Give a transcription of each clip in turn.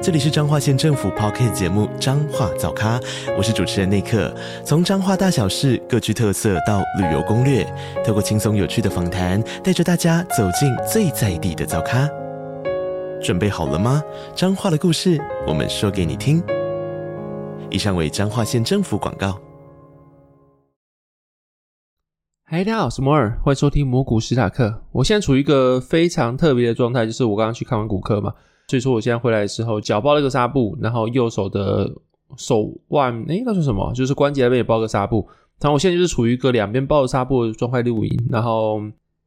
这里是彰化县政府 Podcast 节目《彰化早咖》，我是主持人内克。从彰化大小事各具特色到旅游攻略，透过轻松有趣的访谈，带着大家走进最在地的早咖。准备好了吗？彰化的故事，我们说给你听。以上为彰化县政府广告。嗨，大家好，我是摩尔，欢迎收听摩古史塔克。我现在处于一个非常特别的状态，就是我刚刚去看完骨科嘛。所以说，我现在回来的时候，脚包了一个纱布，然后右手的手腕，诶，那是什么？就是关节那边也包个纱布。然后我现在就是处于一个两边包着纱布的状态录音。然后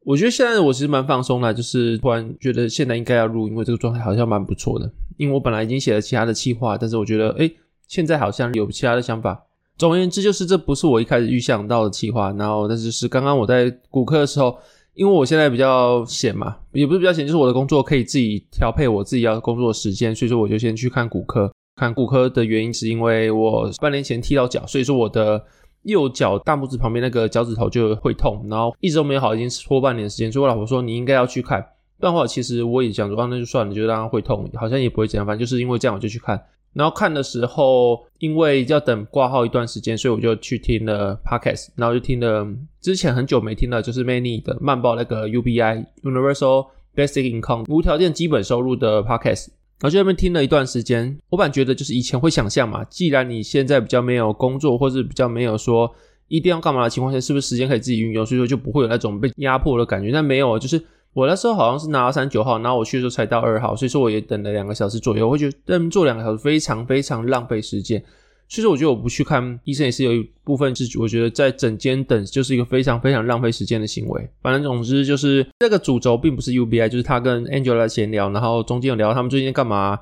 我觉得现在我其实蛮放松的，就是突然觉得现在应该要录，因为这个状态好像蛮不错的。因为我本来已经写了其他的企划，但是我觉得，诶，现在好像有其他的想法。总而言之，就是这不是我一开始预想到的企划。然后，但是是刚刚我在骨科的时候。因为我现在比较闲嘛，也不是比较闲，就是我的工作可以自己调配我自己要工作的时间，所以说我就先去看骨科。看骨科的原因是因为我半年前踢到脚，所以说我的右脚大拇指旁边那个脚趾头就会痛，然后一直都没有好，已经拖半年时间。所以我老婆说你应该要去看，不然的话其实我也想说啊，那就算了，就让它会痛，好像也不会怎样，反正就是因为这样我就去看。然后看的时候，因为要等挂号一段时间，所以我就去听了 podcast，然后就听了之前很久没听的，就是 Many 的曼报那个 UBI Universal Basic Income 无条件基本收入的 podcast，然后就在那边听了一段时间。我本来觉得就是以前会想象嘛，既然你现在比较没有工作，或是比较没有说一定要干嘛的情况下，是不是时间可以自己运用，所以说就不会有那种被压迫的感觉。但没有，就是。我那时候好像是拿到三九号，然后我去的时候才到二号，所以说我也等了两个小时左右。我会觉得坐两个小时非常非常浪费时间，所以说我觉得我不去看医生也是有一部分是我觉得在诊间等就是一个非常非常浪费时间的行为。反正总之就是这个主轴并不是 UBI，就是他跟 Angela 闲聊，然后中间有聊他们最近干嘛，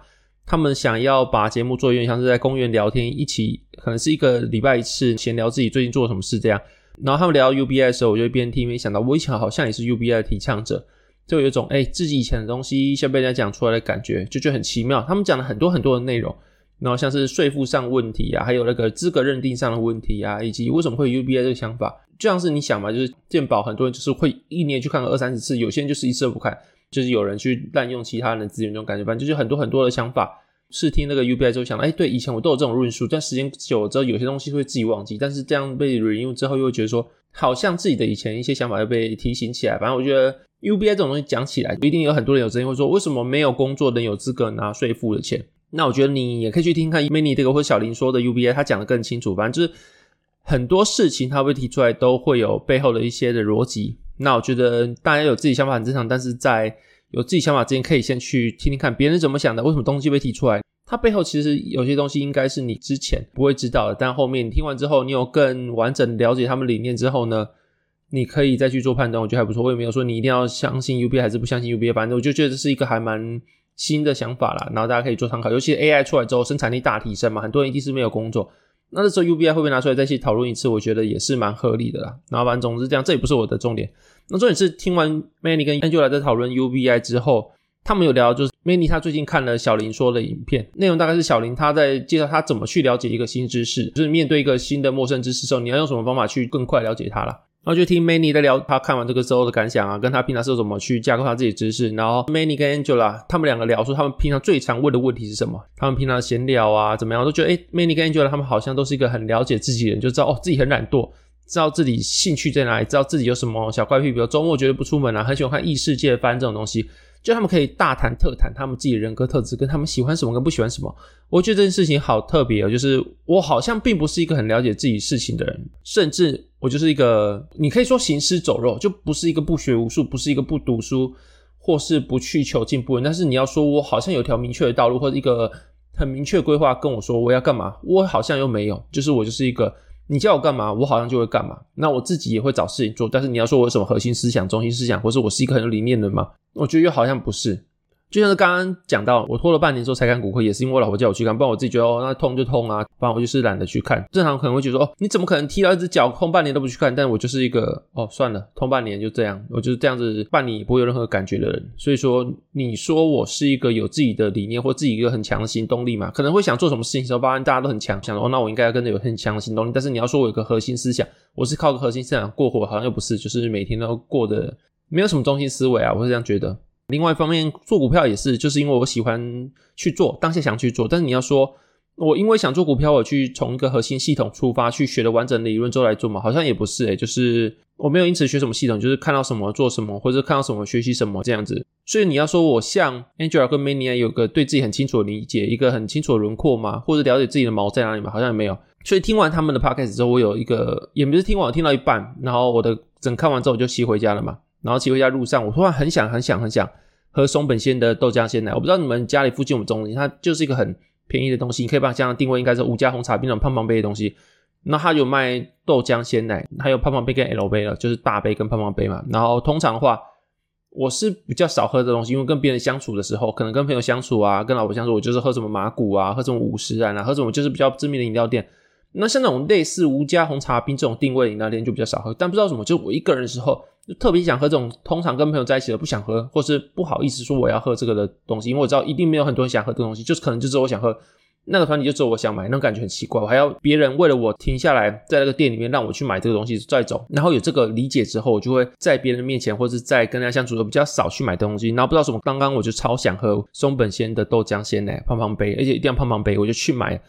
他们想要把节目做有点像是在公园聊天，一起可能是一个礼拜一次闲聊自己最近做了什么事这样。然后他们聊到 UBI 的时候，我就一边听一想到，我以前好像也是 UBI 的提倡者。就有一种哎、自己以前的东西先被人家讲出来的感觉，就觉得很奇妙。他们讲了很多很多的内容，然后像是税负上问题啊，还有那个资格认定上的问题啊，以及为什么会有 UBI 这个想法，就像是你想嘛，就是鉴宝很多人就是会一年去看个二三十次，有些人就是一次都不看，就是有人去滥用其他人的资源，这种感觉，反正就是很多很多的想法。试听那个 UBI 之后想，哎、欸，对，以前我都有这种论述，但时间久了之后，有些东西会自己忘记，但是这样被 renew 之后，又会觉得说，好像自己的以前一些想法又被提醒起来。反正我觉得。UBI 这种东西讲起来，不一定有很多人有争议，会说为什么没有工作能有资格拿税负的钱？那我觉得你也可以去听看 Manny 这个或小林说的 UBI，他讲的更清楚。反正就是很多事情他会提出来，都会有背后的一些的逻辑。那我觉得大家有自己想法很正常，但是在有自己想法之前，可以先去听听看别人怎么想的，为什么东西被提出来？它背后其实有些东西应该是你之前不会知道的，但后面你听完之后，你有更完整了解他们理念之后呢？你可以再去做判断，我觉得还不错。我也没有说你一定要相信 UBI 还是不相信 UBI，反正我就觉得这是一个还蛮新的想法啦。然后大家可以做参考，尤其 AI 出来之后，生产力大提升嘛，很多人一定是没有工作，那这时候 UBI 会不会拿出来再去讨论一次？我觉得也是蛮合理的啦。然后反正总之这样，这也不是我的重点。那重点是听完 Manny 跟 Angela 在讨论 UBI 之后，他们有聊，就是 Manny 他最近看了小林说的影片，内容大概是小林他在介绍他怎么去了解一个新知识，就是面对一个新的陌生知识时候，你要用什么方法去更快了解它啦。然后就听 Manny 在聊他看完这个之后的感想啊，跟他平常是怎么去架构他自己知识。然后 Manny 跟 Angela 他们两个聊说他们平常最常问的问题是什么，他们平常闲聊啊怎么样，都觉得诶 Manny 跟 Angela 他们好像都是一个很了解自己的人，就知道哦自己很懒惰，知道自己兴趣在哪里，知道自己有什么小怪癖，比如周末绝对不出门啊，很喜欢看异世界番这种东西。就他们可以大谈特谈他们自己的人格特质，跟他们喜欢什么跟不喜欢什么。我觉得这件事情好特别哦，就是我好像并不是一个很了解自己事情的人，甚至我就是一个你可以说行尸走肉，就不是一个不学无术，不是一个不读书，或是不去求进步人。但是你要说我好像有条明确的道路，或者一个很明确规划跟我说我要干嘛，我好像又没有。就是我就是一个。你叫我干嘛，我好像就会干嘛。那我自己也会找事情做。但是你要说我有什么核心思想、中心思想，或是我是一个很有理念的人吗？我觉得又好像不是。就像是刚刚讲到，我拖了半年之后才看骨科，也是因为我老婆叫我去看，不然我自己觉得哦，那痛就痛啊，不然我就是懒得去看。正常可能会觉得说，哦，你怎么可能踢到一只脚痛半年都不去看？但我就是一个哦，算了，痛半年就这样，我就是这样子半年也不会有任何感觉的人。所以说，你说我是一个有自己的理念或自己一个很强的行动力嘛？可能会想做什么事情的时候，发现大家都很强，想说哦，那我应该要跟着有很强的行动力。但是你要说我有个核心思想，我是靠个核心思想过活，好像又不是，就是每天都过得没有什么中心思维啊，我是这样觉得。另外一方面，做股票也是，就是因为我喜欢去做，当下想去做。但是你要说，我因为想做股票，我去从一个核心系统出发，去学了完整的理论之后来做嘛，好像也不是诶、就是我没有因此学什么系统，就是看到什么做什么，或者看到什么学习什么这样子。所以你要说我像 Angela 跟 Mania 有个对自己很清楚的理解，一个很清楚的轮廓嘛，或者了解自己的毛在哪里嘛，好像也没有。所以听完他们的 Podcast 之后，我有一个也不是听完，我听到一半，然后我的整看完之后我就骑回家了嘛。然后骑回家路上，我突然很想很想很想喝松本鲜的豆浆鲜奶。我不知道你们家里附近有没有这种东西，它就是一个很便宜的东西，你可以把它这样定位，应该是五加红茶冰那种胖胖杯的东西。那它有卖豆浆鲜奶，还有胖胖杯跟 L 杯了，就是大杯跟胖胖杯嘛。然后通常的话，我是比较少喝这东西，因为跟别人相处的时候，可能跟朋友相处啊，跟老婆相处，我就是喝什么麻古啊，喝什么五十岚啊，喝什么就是比较知名的饮料店。那像那种类似无加红茶冰这种定位饮料店就比较少喝，但不知道什么，就我一个人的时候就特别想喝这种，通常跟朋友在一起的不想喝，或是不好意思说我要喝这个的东西，因为我知道一定没有很多人想喝这个东西，就是可能就只有我想喝，那个团体就只有我想买，那种感觉很奇怪，我还要别人为了我停下来在那个店里面让我去买这个东西再走，然后有这个理解之后，我就会在别人面前或是在跟人家相处的比较少去买东西，然后不知道什么，刚刚我就超想喝松本鲜的豆浆鲜奶胖胖杯，而且一定要胖胖杯，我就去买。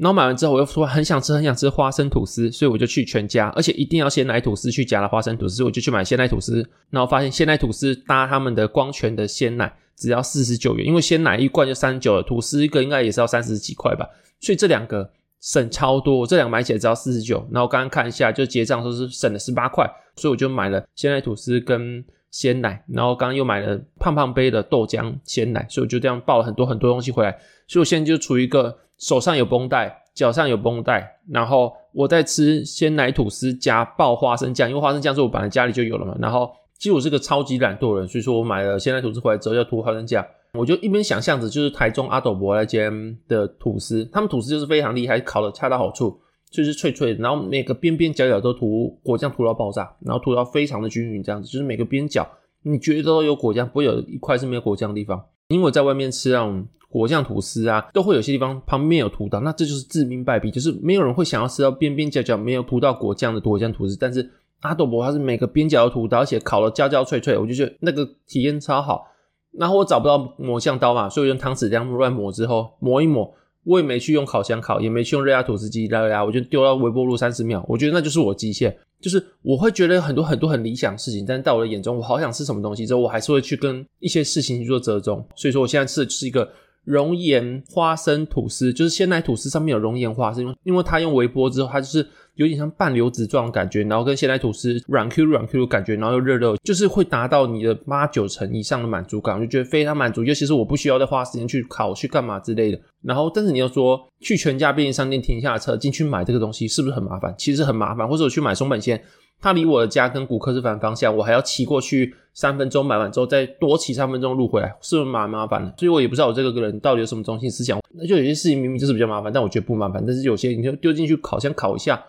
然后买完之后，我又说很想吃，很想吃花生吐司，所以我就去全家，而且一定要鲜奶吐司去夹了花生吐司，我就去买鲜奶吐司。然后发现鲜奶吐司搭他们的光泉的鲜奶只要四十九元，因为鲜奶一罐就三十九了，吐司一个应该也是要三十几块吧，所以这两个省超多，这两个买起来只要四十九。然后刚刚看一下，就结账说是省了十八块，所以我就买了鲜奶吐司跟鲜奶，然后刚刚又买了胖胖杯的豆浆鲜奶，所以我就这样抱了很多很多东西回来，所以我现在就处于一个。手上有绷带，脚上有绷带，然后我在吃鲜奶吐司加爆花生酱，因为花生酱是我本来家里就有了嘛。然后其实我是个超级懒惰人，所以说我买了鲜奶吐司回来之后要涂花生酱，我就一边想象着就是台中阿斗伯那间的吐司，他们吐司就是非常厉害，烤的恰到好处，就是脆脆的，然后每个边边角角都涂果酱涂到爆炸，然后涂到非常的均匀，这样子就是每个边角你觉得都有果酱，不会有一块是没有果酱的地方。因为我在外面吃那种。果酱吐司啊，都会有些地方旁边有涂到，那这就是致命败笔，就是没有人会想要吃到边边角角没有涂到果酱的果酱吐司。但是阿斗伯它是每个边角都涂到，而且烤得焦焦脆脆，我就觉得那个体验超好。然后我找不到抹酱刀嘛，所以用汤匙这样乱抹之后抹一抹，我也没去用烤箱烤，也没去用热压吐司机拉压，我就丢到微波炉三十秒，我觉得那就是我极限。就是我会觉得有很多很多很理想的事情，但是在我的眼中，我好想吃什么东西之后，我还是会去跟一些事情去做折中。所以说，我现在吃的是一个。熔岩花生吐司，就是鲜奶吐司上面有熔岩花生，因为它用微波之后，它就是有点像半流质状的感觉，然后跟鲜奶吐司软 Q 软 Q 的感觉，然后又热热，就是会达到你的八九成以上的满足感，我就觉得非常满足。尤其是我不需要再花时间去烤去干嘛之类的。然后，但是你要说去全家便利商店停下车进去买这个东西，是不是很麻烦？其实很麻烦。或者我去买松本鲜。它离我的家跟古柯是反方向，我还要骑过去三分钟，买完之后再多骑三分钟路回来，是不是蛮麻烦的？所以我也不知道我这个人到底有什么中心思想。那就有些事情明明就是比较麻烦，但我觉得不麻烦；但是有些你就丢进去烤箱烤一下，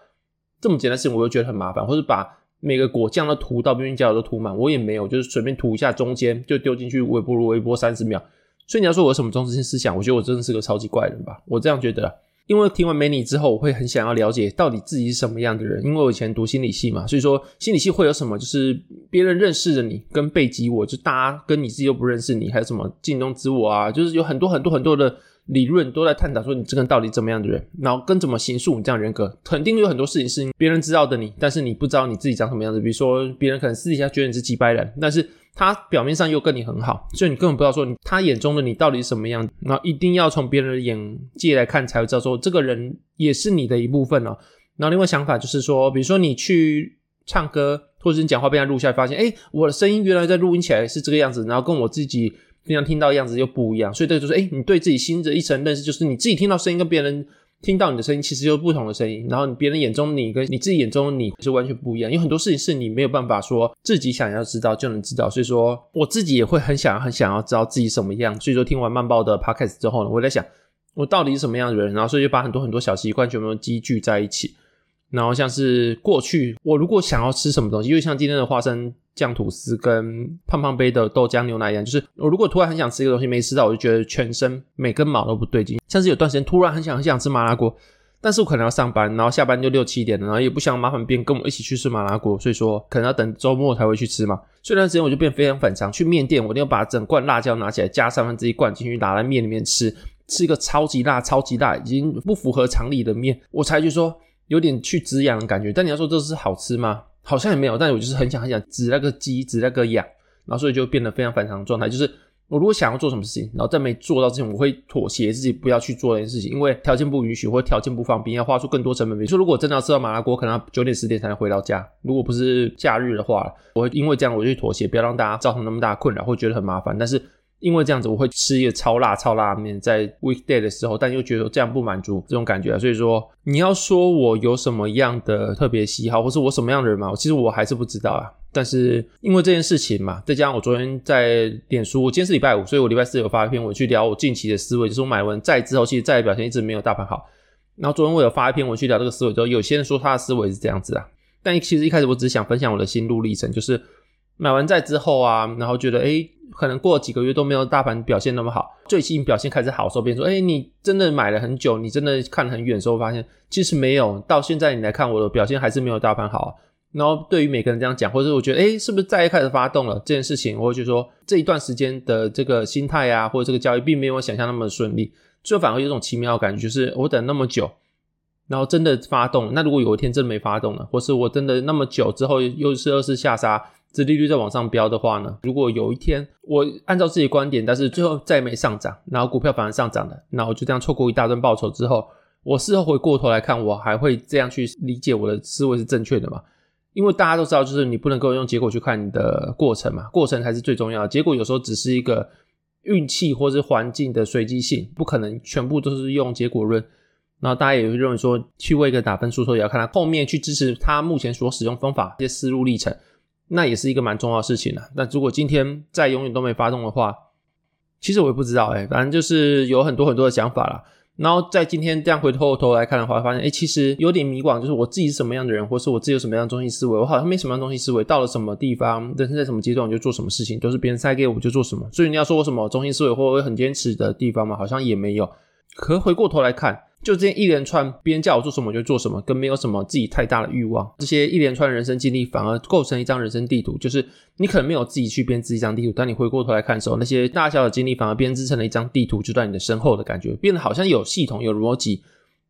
这么简单的事情我又觉得很麻烦。或者把每个果酱都涂到边边角角都涂满，我也没有，就是随便涂一下中间就丢进去微波炉微波三十秒。所以你要说我有什么中心思想，我觉得我真的是个超级怪人吧？我这样觉得。因为听完 Manny 之后，我会很想要了解到底自己是什么样的人。因为我以前读心理系嘛，所以说心理系会有什么，就是别人认识的你跟背击我，就大家跟你自己又不认识你，还有什么镜中之我啊，就是有很多很多很多的理论都在探讨说你这个人到底怎么样的人，然后跟怎么形塑你这样人格。肯定有很多事情是别人知道的你，但是你不知道你自己长什么样子。比如说别人可能私底下觉得你是几百人，但是。他表面上又跟你很好，所以你根本不知道说你他眼中的你到底是什么样。然后一定要从别人的眼界来看，才会知道说这个人也是你的一部分哦。然后另外想法就是说，比如说你去唱歌，或者是你讲话被他录下来，发现诶，我的声音原来在录音起来是这个样子，然后跟我自己平常听到的样子又不一样。所以这就是诶，你对自己新的一层认识，就是你自己听到声音跟别人听到你的声音，其实就是不同的声音。然后别人眼中你跟你自己眼中你是完全不一样，有很多事情是你没有办法说自己想要知道就能知道。所以说，我自己也会很想很想要知道自己什么样。所以说，听完慢报的 podcast 之后呢，我在想，我到底是什么样的人？然后所以就把很多很多小习惯全部都积聚在一起。然后像是过去，我如果想要吃什么东西，因为像今天的花生酱吐司跟胖胖杯的豆浆牛奶一样，就是我如果突然很想吃一个东西没吃到，我就觉得全身每根毛都不对劲。像是有段时间突然很想很想吃麻辣锅，但是我可能要上班，然后下班就六七点了，然后也不想麻烦别人跟我一起去吃麻辣锅，所以说可能要等周末才会去吃嘛。所以那段时间我就变非常反常，去面店我一定要把整罐辣椒拿起来，加三分之一罐进去，拿来面里面吃，吃一个超级辣、超级辣，已经不符合常理的面，我才去说。有点去止痒的感觉，但你要说这是好吃吗？好像也没有，但我就是很想很想止那个鸡，止那个痒，然后所以就变得非常反常的状态。就是我如果想要做什么事情，然后在没做到之前，我会妥协自己不要去做这件事情，因为条件不允许或条件不方便，要花出更多成本。比如说，如果真的要吃到麻辣锅，可能要九点十点才能回到家。如果不是假日的话，我会因为这样我就去妥协，不要让大家造成那么大的困扰，会觉得很麻烦。但是。因为这样子，我会吃一个超辣超辣面，在 weekday 的时候，但又觉得这样不满足这种感觉啊，所以说你要说我有什么样的特别喜好，或是我什么样的人嘛，其实我还是不知道啊。但是因为这件事情嘛，再加上我昨天在脸书，我今天是礼拜五，所以我礼拜四有发一篇文去聊我近期的思维，就是我买完债之后，其实债的表现一直没有大盘好。然后昨天我有发一篇文去聊这个思维之后，有些人说他的思维是这样子啊，但其实一开始我只是想分享我的心路历程，就是买完债之后啊，然后觉得诶可能过了几个月都没有大盘表现那么好，最近表现开始好的时候，别人说：“哎，你真的买了很久，你真的看很远的时候，发现其实没有。到现在你来看我的表现还是没有大盘好。”然后对于每个人这样讲，或者我觉得：“哎，是不是再一开始发动了这件事情？”我会觉得说这一段时间的这个心态啊，或者这个交易并没有我想象那么顺利，最后反而有一种奇妙的感觉，就是我等那么久，然后真的发动。那如果有一天真的没发动了，或是我真的那么久之后又是二次下杀。殖利率再往上飙的话呢，如果有一天我按照自己的观点，但是最后再也没上涨，然后股票反而上涨了，那我就这样错过一大顿报酬之后，我事后回过头来看，我还会这样去理解我的思维是正确的吗？因为大家都知道，就是你不能够用结果去看你的过程嘛，过程才是最重要的，结果有时候只是一个运气或是环境的随机性，不可能全部都是用结果论。然后大家也会认为说，去为一个打分数，说也要看他后面去支持他目前所使用方法这些思路历程。那也是一个蛮重要的事情了。那如果今天再永远都没发动的话，其实我也不知道哎，反正就是有很多很多的想法啦。然后在今天这样回头头来看的话，发现哎，其实有点迷惘，就是我自己是什么样的人，或是我自己有什么样的中心思维，我好像没什么样的中心思维。到了什么地方，人生在什么阶段，我就做什么事情，都是别人塞给我就做什么。所以你要说我什么中心思维或我很坚持的地方嘛，好像也没有。可回过头来看。就这一连串，别人叫我做什么我就做什么，跟没有什么自己太大的欲望。这些一连串人生经历反而构成一张人生地图。就是你可能没有自己去编织一张地图，当你回过头来看的时候，那些大小的经历反而编织成了一张地图，就在你的身后的感觉，变得好像有系统、有逻辑、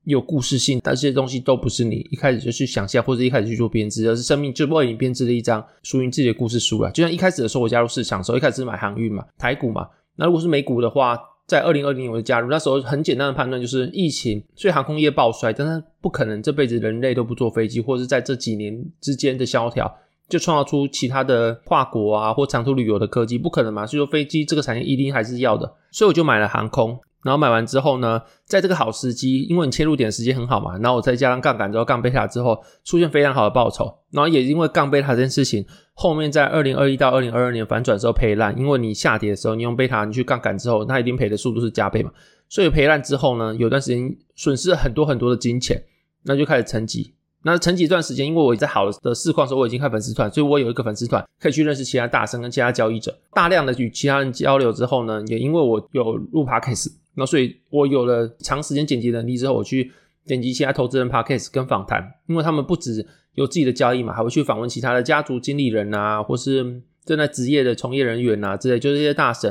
有故事性。但这些东西都不是你一开始就去想象，或者一开始去做编织，而是生命就为你编织了一张属于自己的故事书了。就像一开始的时候，我加入市场的时候，一开始是买航运嘛、台股嘛。那如果是美股的话，在二零二零年我就加入，那时候很简单的判断就是疫情，所以航空业暴衰，但是不可能这辈子人类都不坐飞机，或者是在这几年之间的萧条就创造出其他的跨国啊或长途旅游的科技，不可能嘛？所以说飞机这个产业一定还是要的，所以我就买了航空。然后买完之后呢，在这个好时机，因为你切入点时间很好嘛，然后我再加上杠杆之后，杠贝塔之后出现非常好的报酬，然后也因为杠贝塔这件事情，后面在二零二一到二零二二年反转之后赔烂，因为你下跌的时候，你用贝塔你去杠杆之后，它一定赔的速度是加倍嘛，所以赔烂之后呢，有段时间损失了很多很多的金钱，那就开始沉寂。那沉寂一段时间，因为我在好的市况时候，我已经开粉丝团，所以我有一个粉丝团可以去认识其他大神跟其他交易者，大量的与其他人交流之后呢，也因为我有入 Podcast。那所以，我有了长时间剪辑能力之后，我去剪辑其他投资人 podcast 跟访谈，因为他们不只有自己的交易嘛，还会去访问其他的家族经理人啊，或是正在职业的从业人员啊之类，就是这些大神，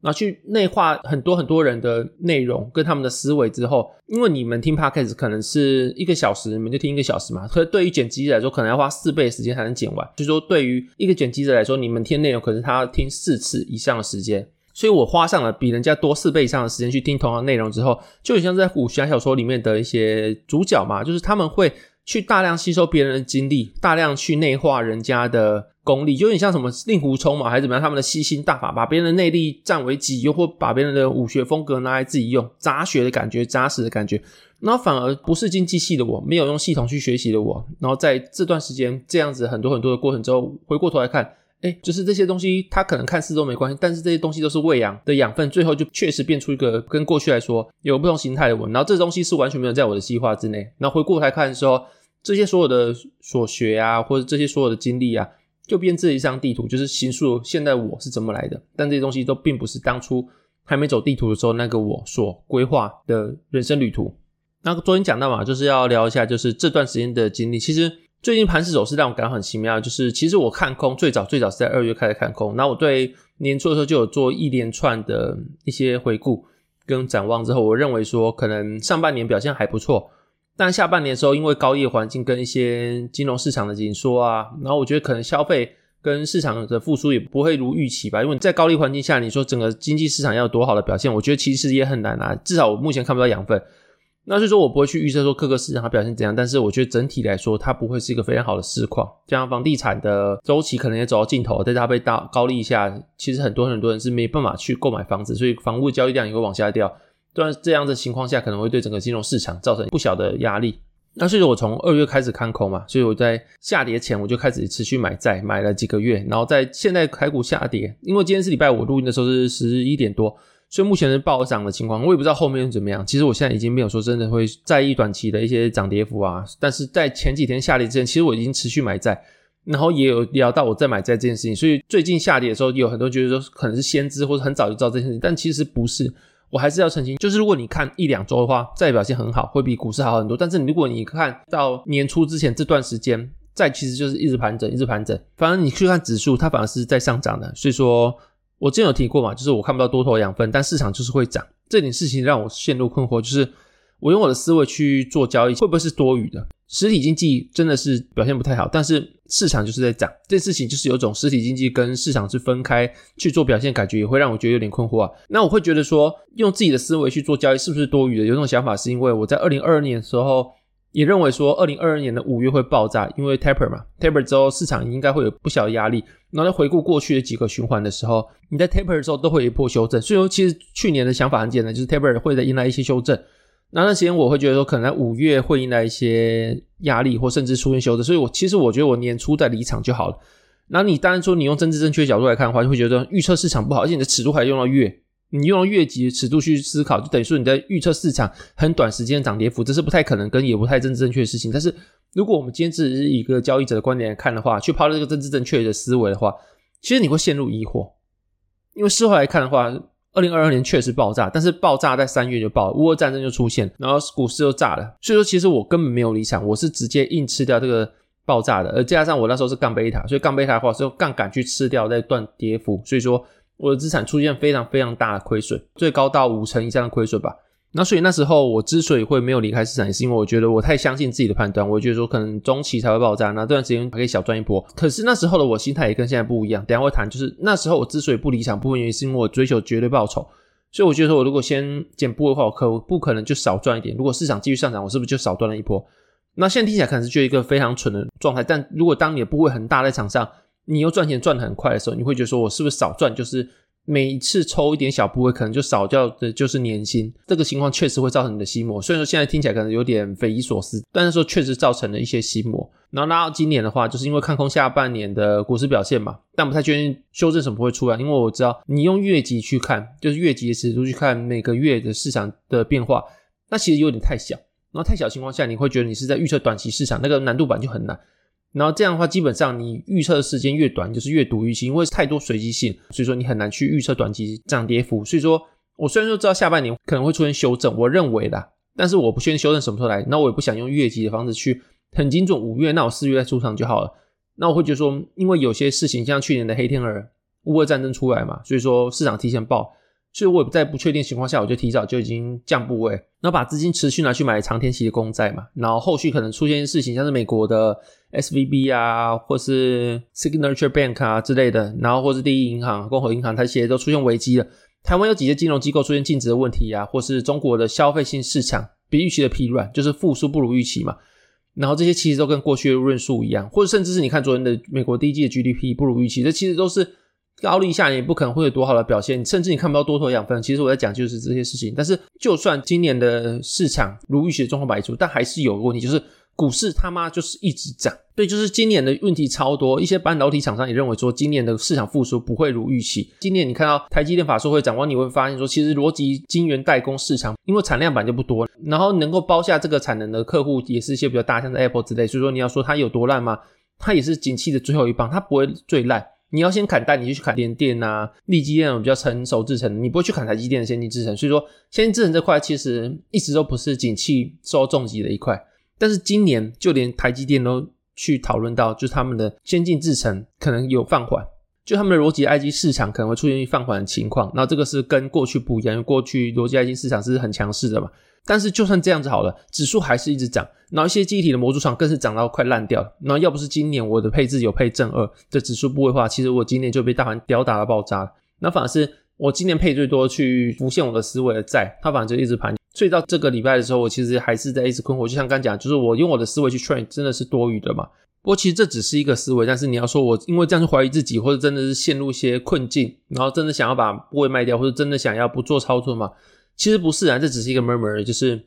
然后去内化很多很多人的内容跟他们的思维之后，因为你们听 podcast 可能是一个小时，你们就听一个小时嘛，可是对于剪辑者来说，可能要花四倍时间才能剪完，就是说对于一个剪辑者来说，你们听内容可是他要听四次以上的时间。所以我花上了比人家多四倍以上的时间去听同样内容之后，就很像在武侠小说里面的一些主角嘛，就是他们会去大量吸收别人的经历，大量去内化人家的功力，就有点像什么令狐冲嘛，还是怎么样？他们的吸星大法，把别人的内力占为己用，或把别人的武学风格拿来自己用，杂学的感觉，扎实的感觉。然后反而不是经济系的我，没有用系统去学习的我，然后在这段时间这样子很多很多的过程之后，回过头来看。哎，就是这些东西，它可能看似都没关系，但是这些东西都是喂养的养分，最后就确实变出一个跟过去来说有不同形态的我。然后这东西是完全没有在我的计划之内。然后回过来看的时候，这些所有的所学啊，或者这些所有的经历啊，就变成一张地图，就是形塑现在我是怎么来的。但这些东西都并不是当初还没走地图的时候那个我所规划的人生旅途。那昨天讲到嘛，就是要聊一下，就是这段时间的经历，其实。最近盘势走势让我感到很奇妙，就是其实我看空最早最早是在二月开始看空，那我对年初的时候就有做一连串的一些回顾跟展望之后，我认为说可能上半年表现还不错，但下半年的时候因为高利环境跟一些金融市场的紧缩啊，然后我觉得可能消费跟市场的复苏也不会如预期吧，因为在高利环境下，你说整个经济市场要多好的表现，我觉得其实也很难啊，至少我目前看不到养分。那所以说我不会去预测说各个市场它表现怎样，但是我觉得整体来说它不会是一个非常好的市况。加上房地产的周期可能也走到尽头，在它被大高利下，其实很多很多人是没办法去购买房子，所以房屋交易量也会往下掉。当然这样的情况下可能会对整个金融市场造成不小的压力。那所以说我从二月开始看空嘛，所以我在下跌前我就开始持续买债，买了几个月，然后在现在台股下跌，因为今天是礼拜五录音的时候是十一点多。所以目前是暴涨的情况，我也不知道后面是怎么样。其实我现在已经没有说真的会在意短期的一些涨跌幅啊。但是在前几天下跌之前，其实我已经持续买债，然后也有聊到我在买债这件事情。所以最近下跌的时候，有很多觉得说可能是先知或者很早就知道这件事情，但其实不是。我还是要澄清，就是如果你看一两周的话，债表现很好，会比股市好很多。但是如果你看到年初之前这段时间，债其实就是一直盘整，一直盘整。反正你去看指数，它反而是在上涨的。所以说。我之前有提过嘛，就是我看不到多头养分，但市场就是会涨。这点事情让我陷入困惑，就是我用我的思维去做交易，会不会是多余的？实体经济真的是表现不太好，但是市场就是在涨。这事情就是有种实体经济跟市场是分开去做表现，感觉也会让我觉得有点困惑啊。那我会觉得说，用自己的思维去做交易是不是多余的？有种想法是因为我在二零二二年的时候。也认为说，二零二二年的五月会爆炸，因为 taper 嘛，taper 之后市场应该会有不小的压力。然后在回顾过去的几个循环的时候，你在 taper 的时候都会有一波修正。所以说，其实去年的想法很简单，就是 taper 会再迎来一些修正。那段时间我会觉得说，可能在五月会迎来一些压力，或甚至出现修正。所以我其实我觉得我年初再离场就好了。然后你当然说你用政治正确角度来看的话，就会觉得预测市场不好，而且你的尺度还用到月。你用越级的尺度去思考，就等于说你在预测市场很短时间涨跌幅，这是不太可能跟也不太政治正确的事情。但是，如果我们坚持以一个交易者的观点来看的话，去抛这个政治正确的思维的话，其实你会陷入疑惑。因为事后来看的话，二零二二年确实爆炸，但是爆炸在三月就爆了，乌俄战争就出现，然后股市又炸了。所以说，其实我根本没有离场，我是直接硬吃掉这个爆炸的，而加上我那时候是杠贝塔，所以杠贝塔的话是用杠杆去吃掉那段跌幅，所以说。我的资产出现非常非常大的亏损，最高到五成以上的亏损吧。那所以那时候我之所以会没有离开市场，也是因为我觉得我太相信自己的判断，我觉得说可能中期才会爆炸，那这段时间还可以小赚一波。可是那时候的我心态也跟现在不一样。等下会谈，就是那时候我之所以不离场，部分原因是因为我追求绝对报酬。所以我觉得说我如果先减部的话，我可不可能就少赚一点？如果市场继续上涨，我是不是就少赚了一波？那现在听起来可能是就一个非常蠢的状态，但如果当你的部位很大在场上，你又赚钱赚得很快的时候，你会觉得说我是不是少赚？就是。每一次抽一点小部位，可能就少掉的就是年薪。这个情况确实会造成你的心魔。虽然说现在听起来可能有点匪夷所思，但是说确实造成了一些心魔。然后拉到今年的话，就是因为看空下半年的股市表现嘛，但不太确定修正什么会出来。因为我知道你用月级去看，就是月级的尺度去看每个月的市场的变化，那其实有点太小。然后太小情况下，你会觉得你是在预测短期市场，那个难度版就很难。然后这样的话，基本上你预测的时间越短，就是越赌预期，因为太多随机性，所以说你很难去预测短期涨跌幅。所以说我虽然说知道下半年可能会出现修正，我认为的，但是我不确定修正什么时候来。那我也不想用月级的方式去很精准，五月那我四月再出场就好了。那我会觉得说，因为有些事情像去年的黑天鹅、乌俄战争出来嘛，所以说市场提前爆。所以我也在不确定情况下，我就提早就已经降部位，然后把资金持续拿去买长天期的公债嘛。然后后续可能出现事情，像是美国的 SVB 啊，或是 Signature Bank 啊之类的，然后或是第一银行、共和银行，它其实都出现危机了。台湾有几些金融机构出现净值的问题啊，或是中国的消费性市场比预期的疲软，就是复苏不如预期嘛。然后这些其实都跟过去的论述一样，或者甚至是你看昨天的美国第一季的 GDP 不如预期，这其实都是高利下，你也不可能会有多好的表现，甚至你看不到多头养分。其实我在讲就是这些事情。但是就算今年的市场如预期的状况百出，但还是有个问题，就是。股市他妈就是一直涨，对，就是今年的问题超多。一些半导体厂商也认为说，今年的市场复苏不会如预期。今年你看到台积电法说会展望，你会发现说，其实逻辑晶圆代工市场，因为产量本就不多，然后能够包下这个产能的客户也是一些比较大，像是 Apple 之类。所以说你要说它有多烂吗？它也是景气的最后一棒，它不会最烂。你要先砍单，你就去砍联电啊、力积电那种比较成熟制程，你不会去砍台积电的先进制程。所以说，先进制程这块其实一直都不是景气受重击的一块。但是今年就连台积电都去讨论到，就是他们的先进制程可能有放缓，就他们的逻辑 IC 市场可能会出现放缓的情况。那这个是跟过去不一样，因为过去逻辑 IC 市场是很强势的嘛。但是就算这样子好了，指数还是一直涨，然后一些记忆体的模组厂更是涨到快烂掉了。然后要不是今年我的配置有配正二的指数部位的话，其实我今年就被大盘吊打了爆炸了。那反而是我今年配最多去浮现我的思维的债，它反而就一直盘。所以到这个礼拜的时候，我其实还是在一直困惑。就像刚讲，就是我用我的思维去 train，真的是多余的嘛？不过其实这只是一个思维，但是你要说我因为这样去怀疑自己，或者真的是陷入一些困境，然后真的想要把部位卖掉，或者真的想要不做操作嘛？其实不是啊，这只是一个 murmur。就是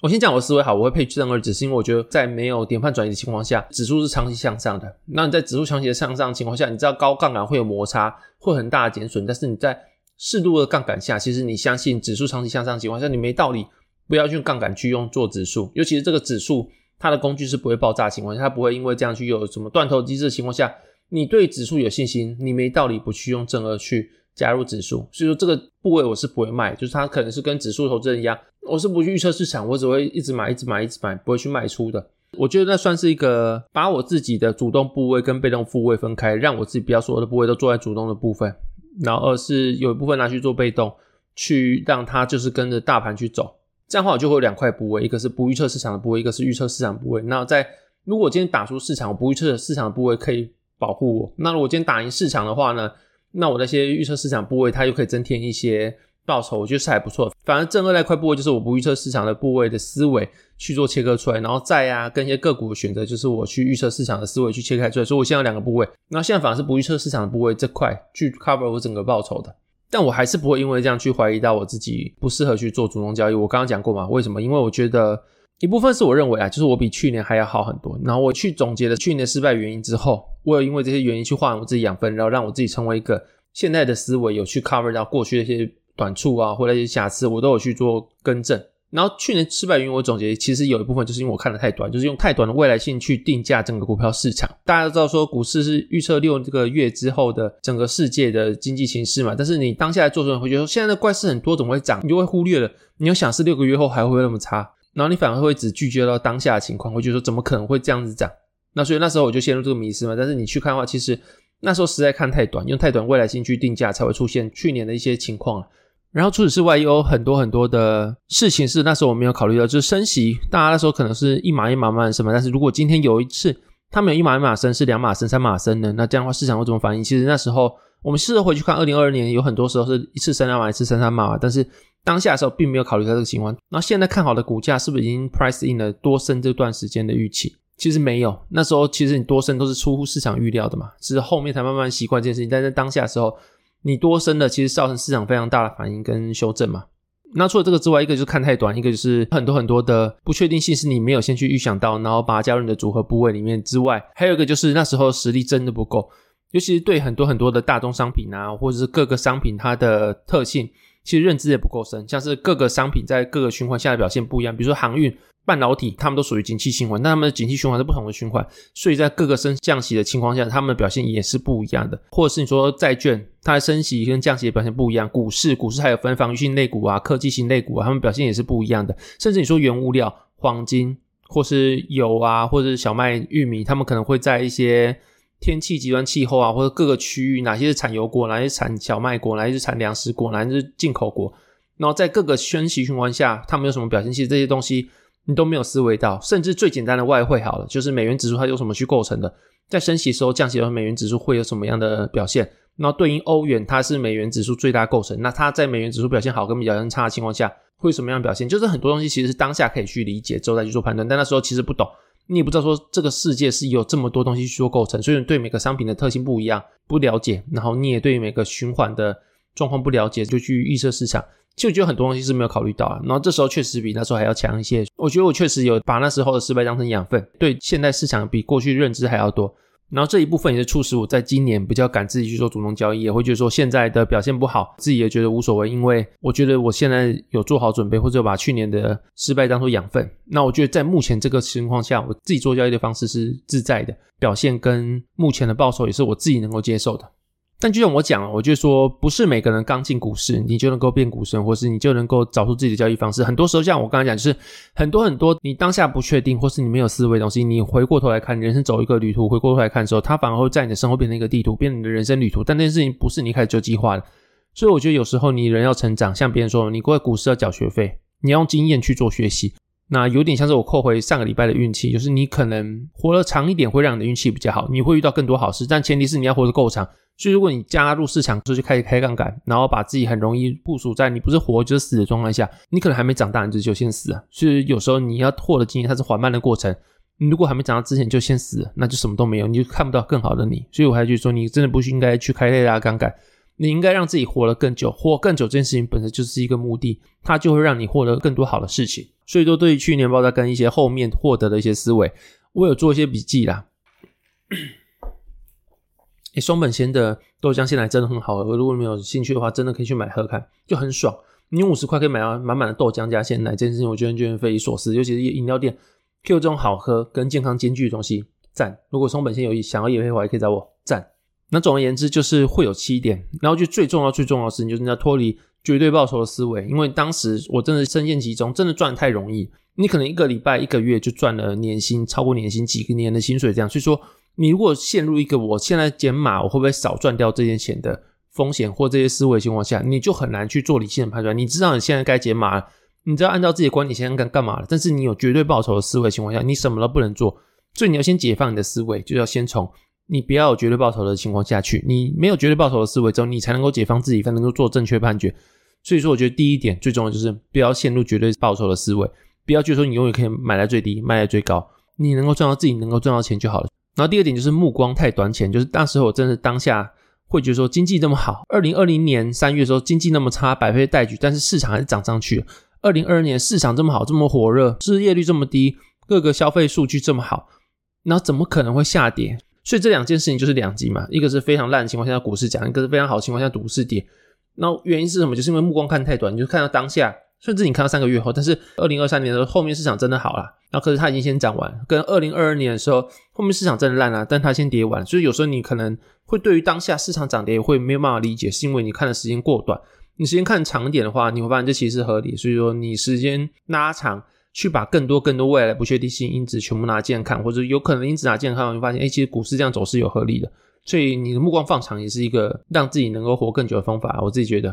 我先讲我的思维好，我会配正二，只是因为我觉得在没有典范转移的情况下，指数是长期向上的。那你在指数长期的向上的情况下，你知道高杠杆会有摩擦，会很大的减损，但是你在适度的杠杆下，其实你相信指数长期向上的情况下，你没道理不要去用杠杆去用做指数。尤其是这个指数，它的工具是不会爆炸情况下，它不会因为这样去有什么断头机制的情况下，你对指数有信心，你没道理不去用正二去加入指数。所以说这个部位我是不会卖，就是它可能是跟指数投资人一样，我是不去预测市场，我只会一直买，一直买，一直买，不会去卖出的。我觉得那算是一个把我自己的主动部位跟被动部位分开，让我自己不要所有的部位都做在主动的部分。然后二是有一部分拿去做被动，去让它就是跟着大盘去走，这样的话我就会有两块部位，一个是不预测市场的部位，一个是预测市场部位。那在如果今天打出市场，我不预测市场的部位可以保护我。那如果今天打赢市场的话呢，那我那些预测市场部位它又可以增添一些。报酬我觉得是还不错，反正正二那块部位就是我不预测市场的部位的思维去做切割出来，然后再啊跟一些个股的选择就是我去预测市场的思维去切开出来，所以我现在有两个部位，那现在反而是不预测市场的部位这块去 cover 我整个报酬的，但我还是不会因为这样去怀疑到我自己不适合去做主动交易。我刚刚讲过嘛，为什么？因为我觉得一部分是我认为啊，就是我比去年还要好很多，然后我去总结了去年失败原因之后，我有因为这些原因去换我自己养分，然后让我自己成为一个现在的思维有去 cover 到过去的一些。短处啊，或者一些瑕疵，我都有去做更正。然后去年失败原因，我总结其实有一部分就是因为我看的太短，就是用太短的未来性去定价整个股票市场。大家都知道说，股市是预测六这个月之后的整个世界的经济形势嘛。但是你当下来做的时候，会觉得说现在的怪事很多，怎么会涨？你就会忽略了。你要想是六个月后还会那么差，然后你反而会只聚焦到当下的情况，会觉得说怎么可能会这样子涨？那所以那时候我就陷入这个迷思嘛。但是你去看的话，其实那时候实在看太短，用太短未来性去定价，才会出现去年的一些情况。然后除此之外，也有很多很多的事情是那时候我没有考虑到，就是升息，大家那时候可能是一码一码慢慢升嘛。但是如果今天有一次，他们有一码一码升，是两码升、三码升的，那这样的话市场会怎么反应？其实那时候我们试着回去看，二零二二年有很多时候是一次升两码，一次升三码，但是当下的时候并没有考虑到这个情况。那现在看好的股价是不是已经 price in 了多升这段时间的预期？其实没有，那时候其实你多升都是出乎市场预料的嘛，只是后面才慢慢习惯这件事情。但在当下的时候。你多升的，其实造成市场非常大的反应跟修正嘛。那除了这个之外，一个就是看太短，一个就是很多很多的不确定性是你没有先去预想到，然后把它加入你的组合部位里面之外，还有一个就是那时候实力真的不够，尤其是对很多很多的大宗商品啊，或者是各个商品它的特性，其实认知也不够深，像是各个商品在各个循环下的表现不一样，比如说航运。半导体，他们都属于景气循环，但他们的景气循环是不同的循环，所以在各个升降息的情况下，他们的表现也是不一样的。或者是你说债券，它的升息跟降息的表现不一样；股市，股市还有分防御性类股啊、科技型类股啊，它们表现也是不一样的。甚至你说原物料，黄金或是油啊，或者是小麦、玉米，他们可能会在一些天气极端气候啊，或者各个区域，哪些是产油国，哪些是产小麦国，哪些是产粮食国，哪些是进口国，然后在各个升息循环下，他们有什么表现？其实这些东西。你都没有思维到，甚至最简单的外汇好了，就是美元指数它由什么去构成的？在升息时候、降息的时候，美元指数会有什么样的表现？然后对应欧元，它是美元指数最大构成，那它在美元指数表现好跟表现差的情况下，会有什么样的表现？就是很多东西其实是当下可以去理解之后再去做判断，但那时候其实不懂，你也不知道说这个世界是有这么多东西去做构成，所以你对每个商品的特性不一样，不了解，然后你也对每个循环的状况不了解，就去预测市场。其实我觉得很多东西是没有考虑到啊，然后这时候确实比那时候还要强一些。我觉得我确实有把那时候的失败当成养分，对现在市场比过去认知还要多。然后这一部分也是促使我在今年比较敢自己去做主动交易，也会觉得说现在的表现不好，自己也觉得无所谓，因为我觉得我现在有做好准备，或者把去年的失败当做养分。那我觉得在目前这个情况下，我自己做交易的方式是自在的，表现跟目前的报酬也是我自己能够接受的。但就像我讲，我就说，不是每个人刚进股市，你就能够变股神，或是你就能够找出自己的交易方式。很多时候，像我刚才讲，就是很多很多你当下不确定，或是你没有思维的东西，你回过头来看，人生走一个旅途，回过头来看的时候，它反而会在你的生活变成一个地图，变成你的人生旅途。但那件事情不是你一开始就计划的，所以我觉得有时候你人要成长，像别人说，你过来股市要缴学费，你要用经验去做学习。那有点像是我扣回上个礼拜的运气，就是你可能活得长一点，会让你的运气比较好，你会遇到更多好事，但前提是你要活得够长。所以，如果你加入市场之后就开始开杠杆，然后把自己很容易部署在你不是活就是死的状态下，你可能还没长大，你就先死了。所以有时候你要获得经验，它是缓慢的过程。你如果还没长大之前就先死，那就什么都没有，你就看不到更好的你。所以我还是说，你真的不应该去开太大杠杆，你应该让自己活得更久，活更久这件事情本身就是一个目的，它就会让你获得更多好的事情。所以说，对于去年爆炸跟一些后面获得的一些思维，我有做一些笔记啦。诶，松本仙的豆浆鲜奶真的很好喝，如果你没有兴趣的话，真的可以去买喝看，就很爽。你用五十块可以买到满满的豆浆加鲜奶，这件事情我觉得觉得匪夷所思。尤其是饮料店，，Q 这种好喝跟健康兼具的东西，赞。如果松本仙有意想要业配的话，也可以找我赞。那总而言之，就是会有七点，然后就最重要最重要的事情就是你要脱离绝对报酬的思维，因为当时我真的深陷其中，真的赚太容易。你可能一个礼拜、一个月就赚了年薪超过年薪几个年的薪水这样，所以说。你如果陷入一个我现在减码，我会不会少赚掉这些钱的风险或这些思维情况下，你就很难去做理性的判断。你知道你现在该减码了，你知道按照自己的观点现在该干嘛了，但是你有绝对报酬的思维情况下，你什么都不能做。所以你要先解放你的思维，就要先从你不要有绝对报酬的情况下去。你没有绝对报酬的思维之后，你才能够解放自己，才能够做正确判决。所以说，我觉得第一点最重要就是不要陷入绝对报酬的思维，不要觉得说你永远可以买在最低，卖在最高，你能够赚到自己能够赚到钱就好了。然后第二点就是目光太短浅，就是那时候我真的当下会觉得说经济那么好，二零二零年三月的时候经济那么差，百废待举，但是市场还是涨上去了。二零二二年市场这么好，这么火热，失业率这么低，各个消费数据这么好，那怎么可能会下跌？所以这两件事情就是两极嘛，一个是非常烂的情况下股市涨，一个是非常好的情况下股市跌。那原因是什么？就是因为目光看太短，你就看到当下。甚至你看到三个月后，但是二零二三年的时候，后面市场真的好了，那可是它已经先涨完，跟二零二二年的时候，后面市场真的烂了，但它先跌完，所以有时候你可能会对于当下市场涨跌会没有办法理解，是因为你看的时间过短。你时间看长一点的话，你会发现这其实是合理。所以说你时间拉长，去把更多更多未来的不确定性因子全部拿进来看，或者有可能因子拿进来看，你会发现，哎，其实股市这样走是有合理的。所以你的目光放长也是一个让自己能够活更久的方法，我自己觉得。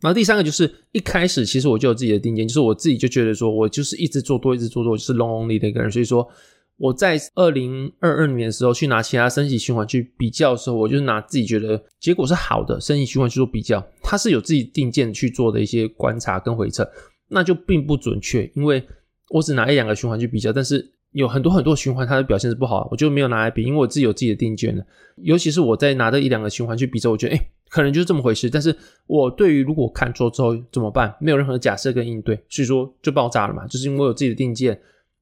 然后第三个就是一开始其实我就有自己的定见，就是我自己就觉得说我就是一直做多，一直做多，就是 long only 的一个人。所以说我在二零二二年的时候去拿其他升息循环去比较的时候，我就拿自己觉得结果是好的升息循环去做比较，它是有自己定见去做的一些观察跟回测，那就并不准确，因为我只拿一两个循环去比较，但是有很多很多循环它的表现是不好，我就没有拿来比，因为我自己有自己的定见的，尤其是我在拿这一两个循环去比之后，我觉得诶可能就是这么回事，但是我对于如果看错之后怎么办，没有任何假设跟应对，所以说就爆炸了嘛。就是因为我有自己的定见，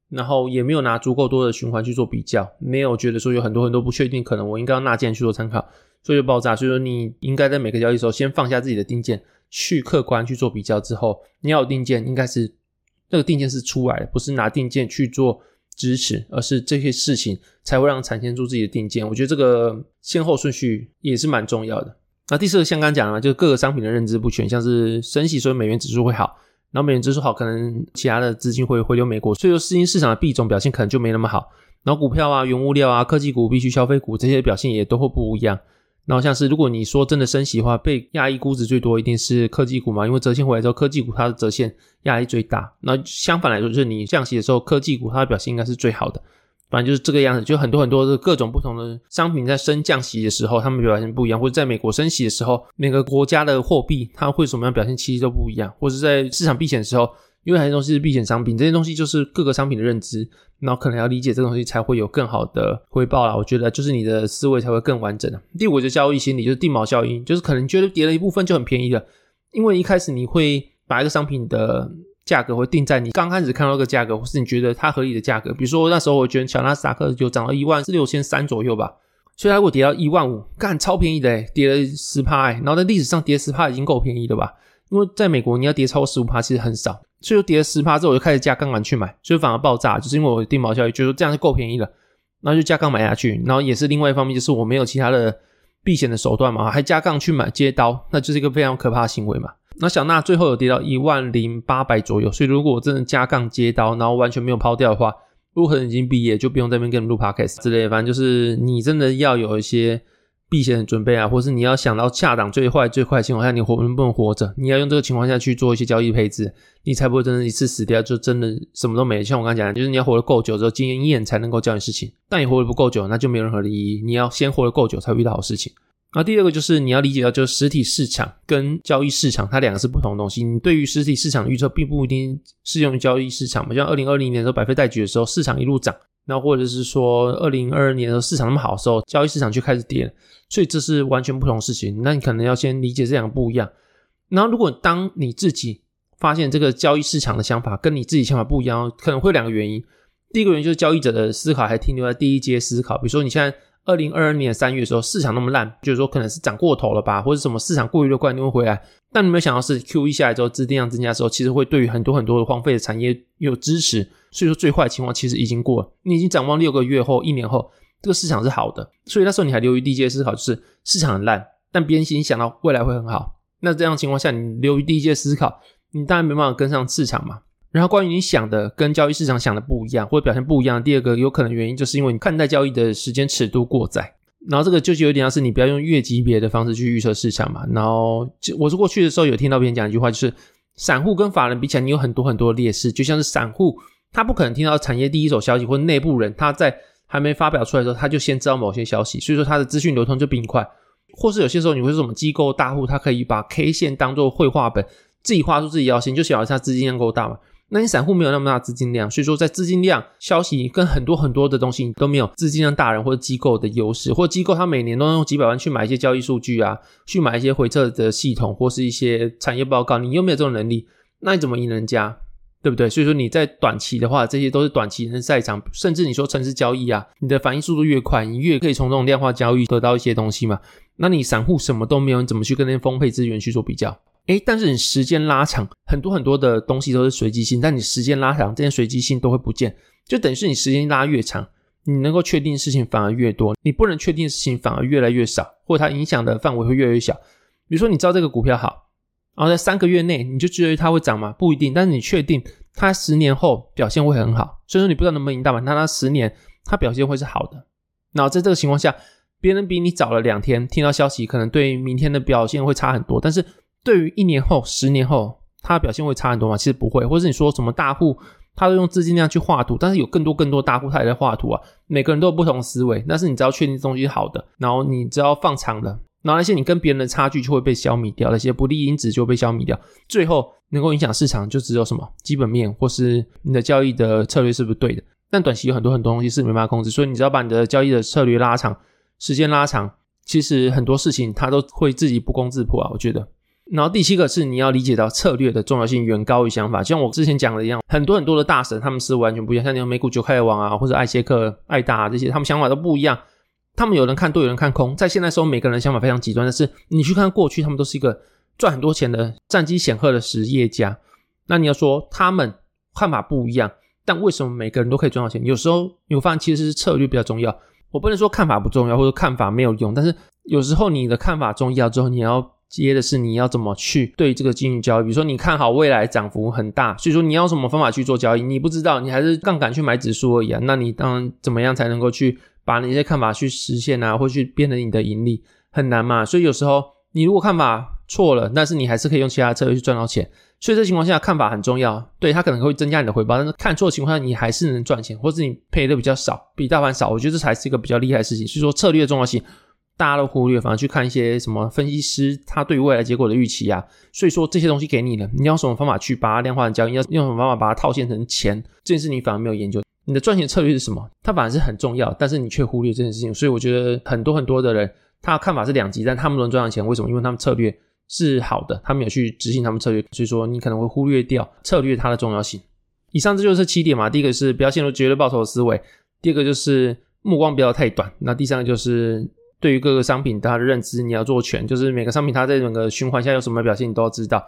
然后也没有拿足够多的循环去做比较，没有觉得说有很多很多不确定，可能我应该要纳进去做参考，所以就爆炸。所以说你应该在每个交易时候先放下自己的定见，去客观去做比较之后，你要有定见，应该是那个定见是出来的，不是拿定见去做支持，而是这些事情才会让产生出自己的定见。我觉得这个先后顺序也是蛮重要的。那第四个像刚讲的，就是各个商品的认知不全，像是升息，所以美元指数会好，然后美元指数好，可能其他的资金会回流美国，所以说新兴市场的币种表现可能就没那么好。然后股票啊、原物料啊、科技股、必需消费股这些表现也都会不一样。然后像是如果你说真的升息的话，被压抑估值最多一定是科技股嘛，因为折现回来之后，科技股它的折现压力最大。那相反来说，就是你降息的时候，科技股它的表现应该是最好的。反正就是这个样子，就很多很多的各种不同的商品在升降息的时候，他们表现不一样；或者在美国升息的时候，每个国家的货币它会什么样表现，其实都不一样；或者在市场避险的时候，因为很多东西是避险商品，这些东西就是各个商品的认知，然后可能要理解这个东西才会有更好的回报啦。我觉得就是你的思维才会更完整。第五个就交易心理，就是定锚效应，就是可能觉得跌了一部分就很便宜了，因为一开始你会把一个商品的价格会定在你刚开始看到一个价格，或是你觉得它合理的价格。比如说那时候我觉得小纳斯达克就涨到一万六千三左右吧，所以它如果跌到一万五，干超便宜的诶，跌了十趴诶，然后在历史上跌十趴已经够便宜了吧？因为在美国你要跌超过十五趴其实很少。所以跌了十趴之后，我就开始加杠杆去买，所以反而爆炸，就是因为我的定锚效应，觉得这样就够便宜了，然后就加杠买下去，然后也是另外一方面，就是我没有其他的避险的手段嘛，还加杠去买接刀，那就是一个非常可怕的行为嘛。那小娜最后有跌到一万零八百左右，所以如果我真的加杠接刀，然后完全没有抛掉的话，如果可能已经毕业，就不用在那边跟你录 podcast 之类的，反正就是你真的要有一些。避险的准备啊，或是你要想到下档最坏最坏的情况下，你活能不能活着？你要用这个情况下去做一些交易配置，你才不会真的一次死掉，就真的什么都没。像我刚才讲，就是你要活得够久之后，经验才能够教你事情。但你活得不够久，那就没有任何的意义。你要先活得够久，才会遇到好事情。那第二个就是你要理解到，就是实体市场跟交易市场它两个是不同的东西。你对于实体市场的预测，并不一定适用于交易市场嘛。像二零二零年的时候，百废待举的时候，市场一路涨。那或者是说，二零二二年的市场那么好的时候，交易市场就开始跌，所以这是完全不同的事情。那你可能要先理解这两个不一样。然后，如果当你自己发现这个交易市场的想法跟你自己想法不一样，可能会有两个原因。第一个原因就是交易者的思考还停留在第一阶思考，比如说你现在二零二二年三月的时候市场那么烂，就是说可能是涨过头了吧，或者什么市场过于乐观你会回来。但你没有想到是 QE 下来之后，资金量增加的时候，其实会对于很多很多的荒废的产业有支持。所以说最坏的情况其实已经过了，你已经展望六个月后、一年后，这个市场是好的。所以那时候你还留于低阶思考，就是市场很烂，但别人心里想到未来会很好。那这样情况下，你留于低阶思考，你当然没办法跟上市场嘛。然后关于你想的跟交易市场想的不一样，或者表现不一样，第二个有可能原因就是因为你看待交易的时间尺度过窄。然后这个就是有点像是你不要用月级别的方式去预测市场嘛。然后我是过去的时候有听到别人讲一句话，就是散户跟法人比起来，你有很多很多的劣势，就像是散户。他不可能听到产业第一手消息，或者内部人他在还没发表出来的时候，他就先知道某些消息，所以说他的资讯流通就比你快。或是有些时候你会说什么机构大户，他可以把 K 线当做绘画本，自己画出自己要线，就晓得他资金量够大嘛。那你散户没有那么大资金量，所以说在资金量、消息跟很多很多的东西你都没有资金量大人或者机构的优势，或机构他每年都用几百万去买一些交易数据啊，去买一些回测的系统或是一些产业报告，你又没有这种能力，那你怎么赢人家？对不对？所以说你在短期的话，这些都是短期人的赛场，甚至你说城市交易啊，你的反应速度越快，你越可以从这种量化交易得到一些东西嘛。那你散户什么都没有，你怎么去跟那些丰沛资源去做比较？诶，但是你时间拉长，很多很多的东西都是随机性，但你时间拉长，这些随机性都会不见，就等于是你时间拉越长，你能够确定的事情反而越多，你不能确定的事情反而越来越少，或者它影响的范围会越来越小。比如说你知道这个股票好。然后在三个月内，你就觉得它会涨吗？不一定。但是你确定它十年后表现会很好，所以说你不知道能不能赢大盘，但它十年它表现会是好的。然后在这个情况下，别人比你早了两天听到消息，可能对明天的表现会差很多。但是对于一年后、十年后，它的表现会差很多吗？其实不会。或者是你说什么大户，他都用资金量去画图，但是有更多更多大户他也在画图啊。每个人都有不同思维，但是你只要确定东西是好的，然后你只要放长了。然后那些你跟别人的差距就会被消弭掉，那些不利因子就会被消弭掉，最后能够影响市场就只有什么基本面或是你的交易的策略是不是对的。但短期有很多很多东西是没办法控制，所以你只要把你的交易的策略拉长，时间拉长，其实很多事情它都会自己不攻自破啊，我觉得。然后第七个是你要理解到策略的重要性远高于想法，就像我之前讲的一样，很多很多的大神他们是完全不一样，像那种美股九开王啊，或者艾切克、艾达啊这些，他们想法都不一样。他们有人看多，有人看空，在现在时候，每个人想法非常极端。但是你去看过去，他们都是一个赚很多钱的战绩显赫的实业家。那你要说他们看法不一样，但为什么每个人都可以赚到钱？有时候你会发现，其实是策略比较重要。我不能说看法不重要，或者看法没有用，但是有时候你的看法重要之后，你要接的是你要怎么去对这个进行交易。比如说你看好未来涨幅很大，所以说你要什么方法去做交易？你不知道，你还是杠杆去买指数而已啊。那你当然怎么样才能够去？把那些看法去实现啊，或去变成你的盈利很难嘛，所以有时候你如果看法错了，但是你还是可以用其他策略去赚到钱。所以这情况下看法很重要，对，它可能会增加你的回报，但是看错的情况下你还是能赚钱，或者你赔的比较少，比大盘少，我觉得这才是一个比较厉害的事情。所以说策略的重要性大家都忽略，反而去看一些什么分析师他对于未来结果的预期啊。所以说这些东西给你了，你要用什么方法去把它量化成交易？要用什么方法把它套现成钱？这件事你反而没有研究。你的赚钱策略是什么？它反而是很重要，但是你却忽略这件事情。所以我觉得很多很多的人，他的看法是两极，但他们能赚到钱。为什么？因为他们策略是好的，他们有去执行他们策略。所以说你可能会忽略掉策略它的重要性。以上这就是七点嘛。第一个是不要陷入绝对报酬的思维，第二个就是目光不要太短，那第三个就是对于各个商品它的认知你要做全，就是每个商品它在整个循环下有什么表现你都要知道。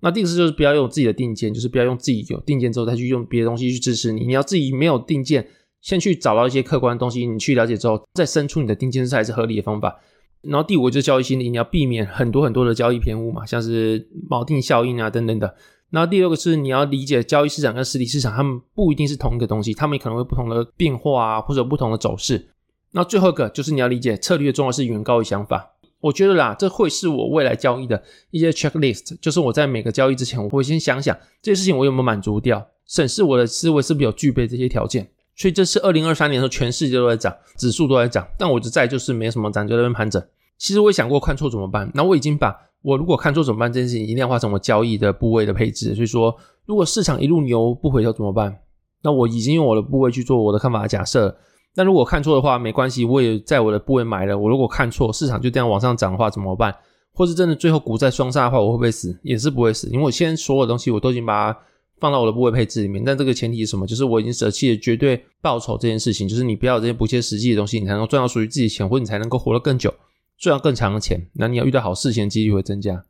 那第四就是不要用自己的定见，就是不要用自己有定见之后再去用别的东西去支持你。你要自己没有定见，先去找到一些客观的东西，你去了解之后再伸出你的定见，这才是合理的方法。然后第五就是交易心理，你要避免很多很多的交易偏误嘛，像是锚定效应啊等等的。然后第六个是你要理解交易市场跟实体市场，他们不一定是同一个东西，他们可能会不同的变化啊，或者不同的走势。那最后一个就是你要理解策略重要是远高于想法。我觉得啦，这会是我未来交易的一些 checklist，就是我在每个交易之前，我会先想想这些事情我有没有满足掉，审视我的思维是不是有具备这些条件。所以这是二零二三年的时候，全世界都在涨，指数都在涨，但我就在就是没什么涨，就在那边盘整。其实我也想过看错怎么办，那我已经把我如果看错怎么办这件事情已经量化成我交易的部位的配置。所以说，如果市场一路牛不回头怎么办？那我已经用我的部位去做我的看法的假设。那如果看错的话，没关系，我也在我的部位买了。我如果看错，市场就这样往上涨的话，怎么办？或是真的最后股债双杀的话，我会不会死？也是不会死，因为我现在所有的东西我都已经把它放到我的部位配置里面。但这个前提是什么？就是我已经舍弃了绝对报酬这件事情，就是你不要这些不切实际的东西，你才能赚到属于自己的钱，或者你才能够活得更久，赚到更长的钱。那你要遇到好事情的几率会增加。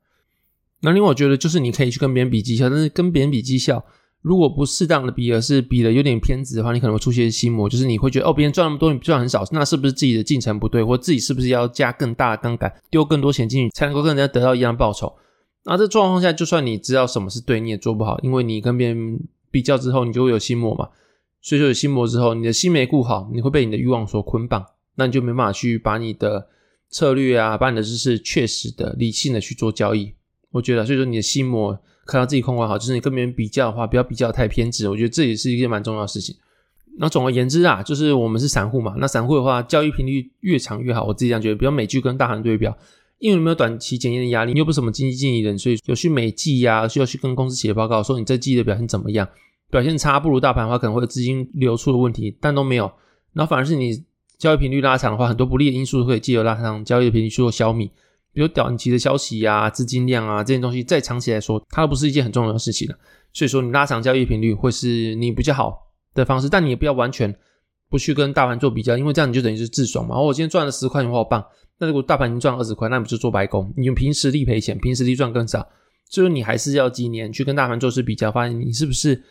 那另外我觉得就是你可以去跟别人比绩效，但是跟别人比绩效。如果不适当的比，而是比的有点偏执的话，你可能会出现心魔，就是你会觉得哦，别人赚那么多，你赚很少，那是不是自己的进程不对，或自己是不是要加更大的杠杆，丢更多钱进去，才能够跟人家得到一样报酬？那这状况下，就算你知道什么是对，你也做不好，因为你跟别人比较之后，你就会有心魔嘛。所以说有心魔之后，你的心没顾好，你会被你的欲望所捆绑，那你就没办法去把你的策略啊，把你的知识确实的、理性的去做交易。我觉得，所以说你的心魔。看到自己控管好，就是你跟别人比较的话，不要比较太偏执。我觉得这也是一件蛮重要的事情。那总而言之啊，就是我们是散户嘛。那散户的话，交易频率越长越好。我自己这样觉得，比如美剧跟大盘对标，因为你没有短期检验的压力，你又不是什么经济经理人，所以有去美季呀，需要去跟公司写报告，说你这季的表现怎么样。表现差不如大盘的话，可能会有资金流出的问题，但都没有。然后反而是你交易频率拉长的话，很多不利的因素都可以借由拉长交易的频率去做消弭。比如短期的消息啊、资金量啊这些东西，再长期来说，它都不是一件很重要的事情了。所以说，你拉长交易频率会是你比较好的方式，但你也不要完全不去跟大盘做比较，因为这样你就等于是自爽嘛。我今天赚了十块，钱，我好棒。那如果大盘已经赚二十块，那你不就做白工？你用凭实力赔钱，凭实力赚更少。所以说，你还是要几年去跟大盘做出比较，发现你是不是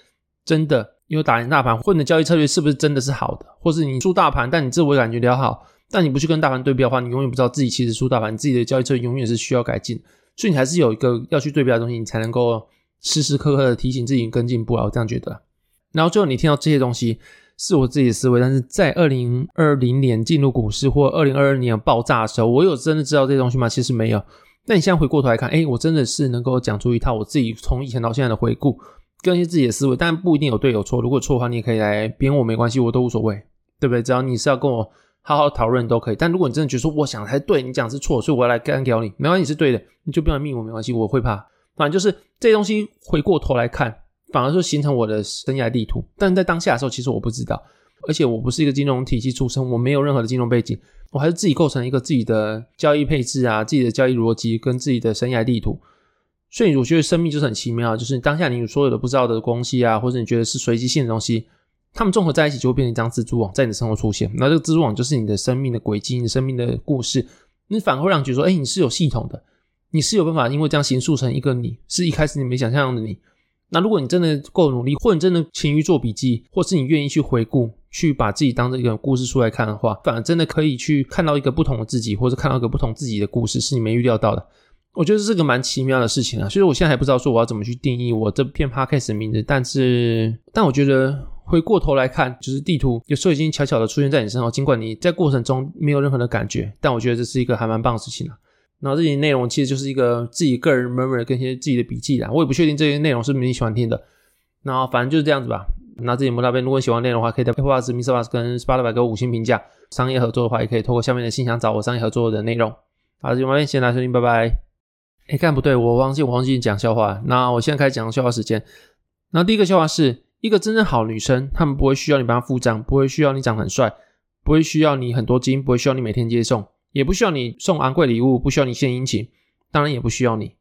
真的因为打赢大盘，混的交易策略是不是真的是好的，或是你输大盘，但你自我感觉良好。但你不去跟大盘对标的话，你永远不知道自己其实输大盘，你自己的交易策略永远是需要改进，所以你还是有一个要去对标的东西，你才能够时时刻刻的提醒自己跟进步啊，我这样觉得。然后最后你听到这些东西是我自己的思维，但是在二零二零年进入股市或二零二二年爆炸的时候，我有真的知道这些东西吗？其实没有。那你现在回过头来看，诶，我真的是能够讲出一套我自己从以前到现在的回顾，跟一些自己的思维，但不一定有对有错。如果错的话，你也可以来编我没关系，我都无所谓，对不对？只要你是要跟我。好好讨论都可以，但如果你真的觉得说我想才对，你讲是错，所以我要来干掉你，没关系，你是对的，你就不要密我没关系，我会怕。反正就是这些东西回过头来看，反而是形成我的生涯地图。但在当下的时候，其实我不知道，而且我不是一个金融体系出身，我没有任何的金融背景，我还是自己构成一个自己的交易配置啊，自己的交易逻辑跟自己的生涯地图。所以我觉得生命就是很奇妙，就是当下你所有的不知道的东西啊，或者你觉得是随机性的东西。他们综合在一起，就会变成一张蜘蛛网，在你的生活出现。那这个蜘蛛网就是你的生命的轨迹，你的生命的故事。你反而会让觉得说，哎，你是有系统的，你是有办法，因为这样形塑成一个你，是一开始你没想象的你。那如果你真的够努力，或者真的勤于做笔记，或是你愿意去回顾，去把自己当成一个故事书来看的话，反而真的可以去看到一个不同的自己，或者看到一个不同自己的故事，是你没预料到的。我觉得这是个蛮奇妙的事情啊。所以我现在还不知道说我要怎么去定义我这片 podcast 的名字，但是，但我觉得。回过头来看，就是地图有时候已经悄悄的出现在你身后，尽管你在过程中没有任何的感觉，但我觉得这是一个还蛮棒的事情啊。然后这些内容其实就是一个自己个人 murmur 跟一些自己的笔记啦，我也不确定这些内容是不是你喜欢听的。然后反正就是这样子吧。那这节目那边如果喜欢内容的话，可以在 Apple Podcast、Mr. Bus 跟 Spotify 给我五星评价。商业合作的话，也可以透过下面的信箱找我商业合作的内容。好，这节目那边先来收听，拜拜。哎，看不对，我忘记我忘记讲笑话。那我现在开始讲笑话时间。那第一个笑话是一个真正好女生，她们不会需要你帮她付账，不会需要你长得很帅，不会需要你很多金，不会需要你每天接送，也不需要你送昂贵礼物，不需要你献殷勤，当然也不需要你。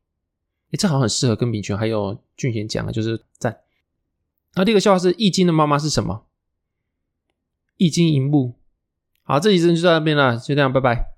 哎，这好像很适合跟敏权还有俊贤讲的，就是赞。那第二个笑话是易经的妈妈是什么？易经银幕。好，这集就到这边了，就这样，拜拜。